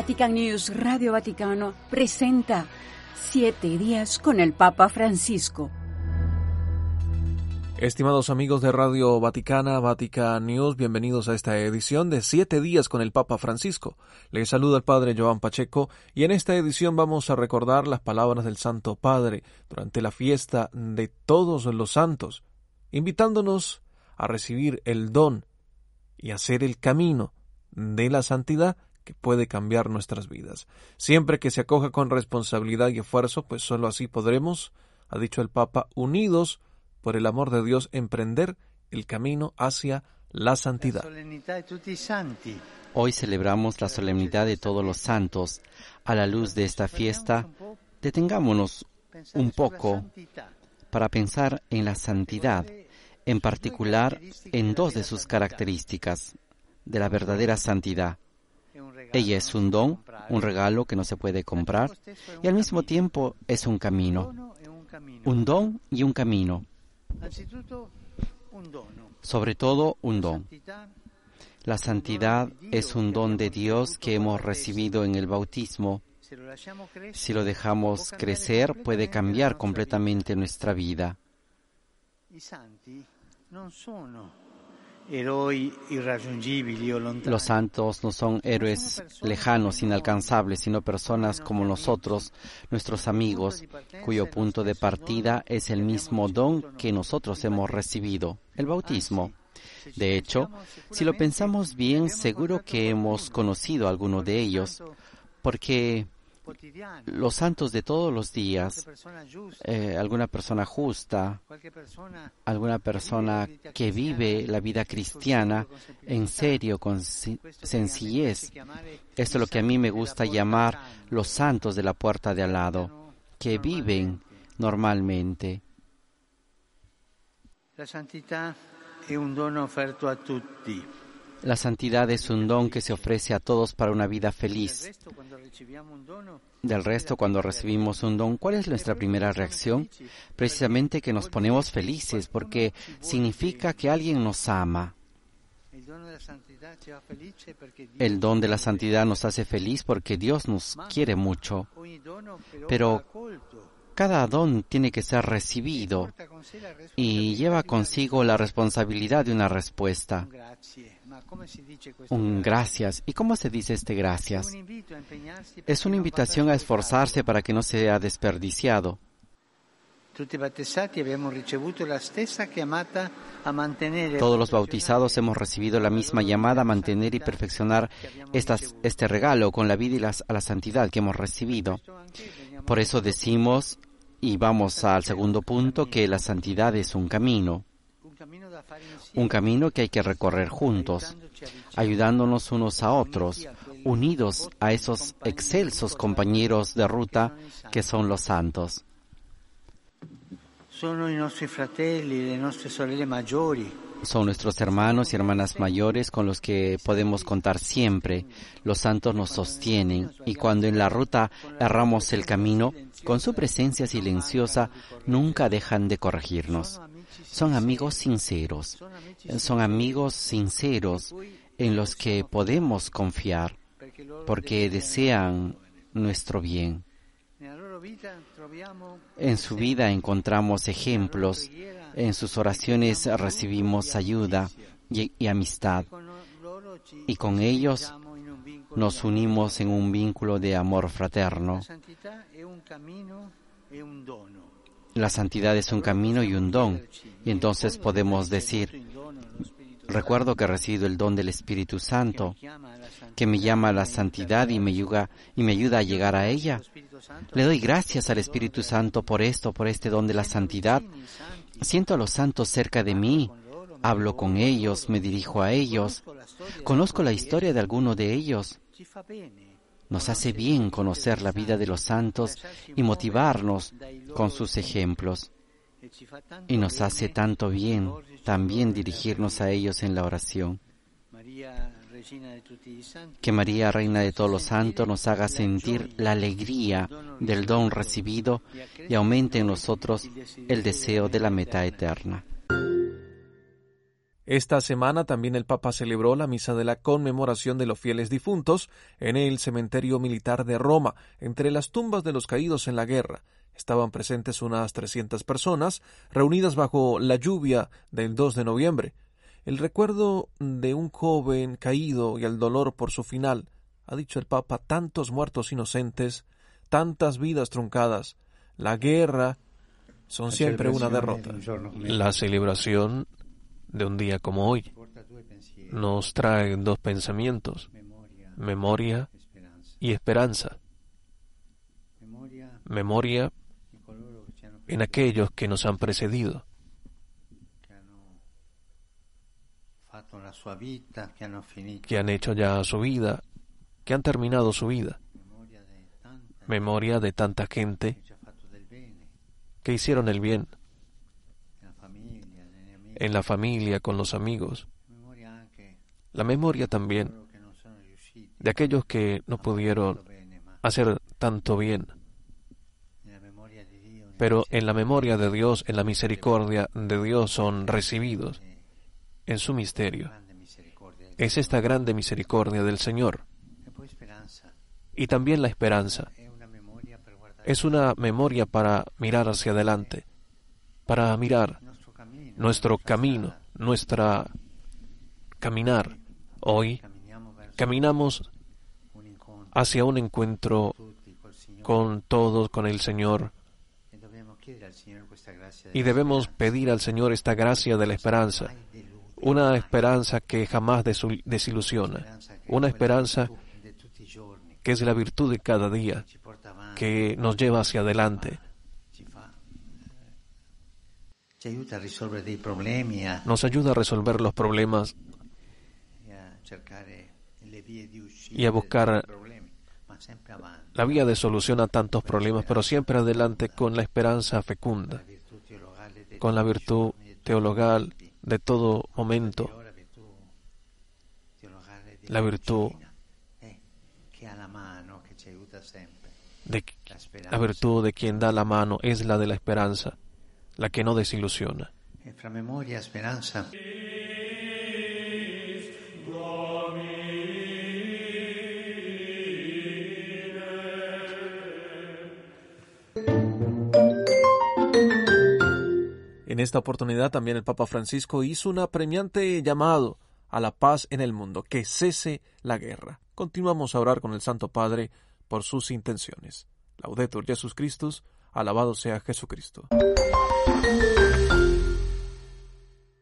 Vatican News Radio Vaticano presenta Siete días con el Papa Francisco. Estimados amigos de Radio Vaticana, Vatican News, bienvenidos a esta edición de Siete días con el Papa Francisco. Les saluda el Padre Joan Pacheco y en esta edición vamos a recordar las palabras del Santo Padre durante la fiesta de todos los santos, invitándonos a recibir el don y hacer el camino de la santidad que puede cambiar nuestras vidas. Siempre que se acoja con responsabilidad y esfuerzo, pues sólo así podremos, ha dicho el Papa, unidos por el amor de Dios, emprender el camino hacia la santidad. Hoy celebramos la solemnidad de todos los santos. A la luz de esta fiesta, detengámonos un poco para pensar en la santidad, en particular en dos de sus características de la verdadera santidad. Ella es un don, un regalo que no se puede comprar y al mismo tiempo es un camino. Un don y un camino. Sobre todo un don. La santidad es un don de Dios que hemos recibido en el bautismo. Si lo dejamos crecer, puede cambiar completamente nuestra vida. Los santos no son héroes lejanos, inalcanzables, sino personas como nosotros, nuestros amigos, cuyo punto de partida es el mismo don que nosotros hemos recibido, el bautismo. De hecho, si lo pensamos bien, seguro que hemos conocido a alguno de ellos, porque los santos de todos los días, eh, alguna persona justa, alguna persona que vive la vida cristiana en serio, con sencillez. Esto es lo que a mí me gusta llamar los santos de la puerta de al lado, que viven normalmente. La santidad es un dono offerto a tutti. La santidad es un don que se ofrece a todos para una vida feliz. Del resto, cuando recibimos un don, ¿cuál es nuestra primera reacción? Precisamente que nos ponemos felices porque significa que alguien nos ama. El don de la santidad nos hace feliz porque Dios nos quiere mucho. Pero cada don tiene que ser recibido y lleva consigo la responsabilidad de una respuesta. Un gracias. ¿Y cómo se dice este gracias? Es una invitación a esforzarse para que no sea desperdiciado. Todos los bautizados hemos recibido la misma llamada a mantener y perfeccionar este regalo con la vida y a la santidad que hemos recibido. Por eso decimos, y vamos al segundo punto, que la santidad es un camino. Un camino que hay que recorrer juntos, ayudándonos unos a otros, unidos a esos excelsos compañeros de ruta que son los santos. Son nuestros hermanos y hermanas mayores con los que podemos contar siempre. Los santos nos sostienen y cuando en la ruta erramos el camino, con su presencia silenciosa nunca dejan de corregirnos. Son amigos sinceros, son amigos sinceros en los que podemos confiar porque desean nuestro bien. En su vida encontramos ejemplos, en sus oraciones recibimos ayuda y, amistad, y con ellos nos unimos en un vínculo de amor fraterno. La santidad es un camino y un don, y entonces podemos decir, recuerdo que he recibido el don del Espíritu Santo, que me llama a la santidad y me ayuda, y me ayuda a llegar a ella. Le doy gracias al Espíritu Santo por esto, por este don de la santidad. Siento a los santos cerca de mí, hablo con ellos, me dirijo a ellos, conozco la historia de alguno de ellos. Nos hace bien conocer la vida de los santos y motivarnos con sus ejemplos. Y nos hace tanto bien también dirigirnos a ellos en la oración. Que María, Reina de todos los santos, nos haga sentir la alegría del don recibido y aumente en nosotros el deseo de la meta eterna. Esta semana también el Papa celebró la misa de la conmemoración de los fieles difuntos en el cementerio militar de Roma, entre las tumbas de los caídos en la guerra. Estaban presentes unas 300 personas, reunidas bajo la lluvia del 2 de noviembre. El recuerdo de un joven caído y el dolor por su final, ha dicho el Papa, tantos muertos inocentes, tantas vidas truncadas. La guerra son siempre una derrota. La celebración de un día como hoy nos trae dos pensamientos, memoria y esperanza. Memoria en aquellos que nos han precedido, que han hecho ya su vida, que han terminado su vida. Memoria de tanta gente que hicieron el bien en la familia, con los amigos. La memoria también de aquellos que no pudieron hacer tanto bien. Pero en la memoria de Dios, en la misericordia de Dios son recibidos en su misterio. Es esta grande misericordia del Señor. Y también la esperanza. Es una memoria para mirar hacia adelante, para mirar nuestro camino, nuestra caminar. Hoy caminamos hacia un encuentro con todos, con el Señor. Y debemos pedir al Señor esta gracia de la esperanza, una esperanza que jamás desilusiona, una esperanza que es la virtud de cada día, que nos lleva hacia adelante, nos ayuda a resolver los problemas y a buscar la vía de solución a tantos problemas, pero siempre adelante con la esperanza fecunda, con la virtud teologal de todo momento, la virtud de la virtud de quien da la mano es la de la esperanza la que no desilusiona. En esta oportunidad también el Papa Francisco hizo un apremiante llamado a la paz en el mundo, que cese la guerra. Continuamos a orar con el Santo Padre por sus intenciones. Laudetur Jesus Christus, alabado sea Jesucristo.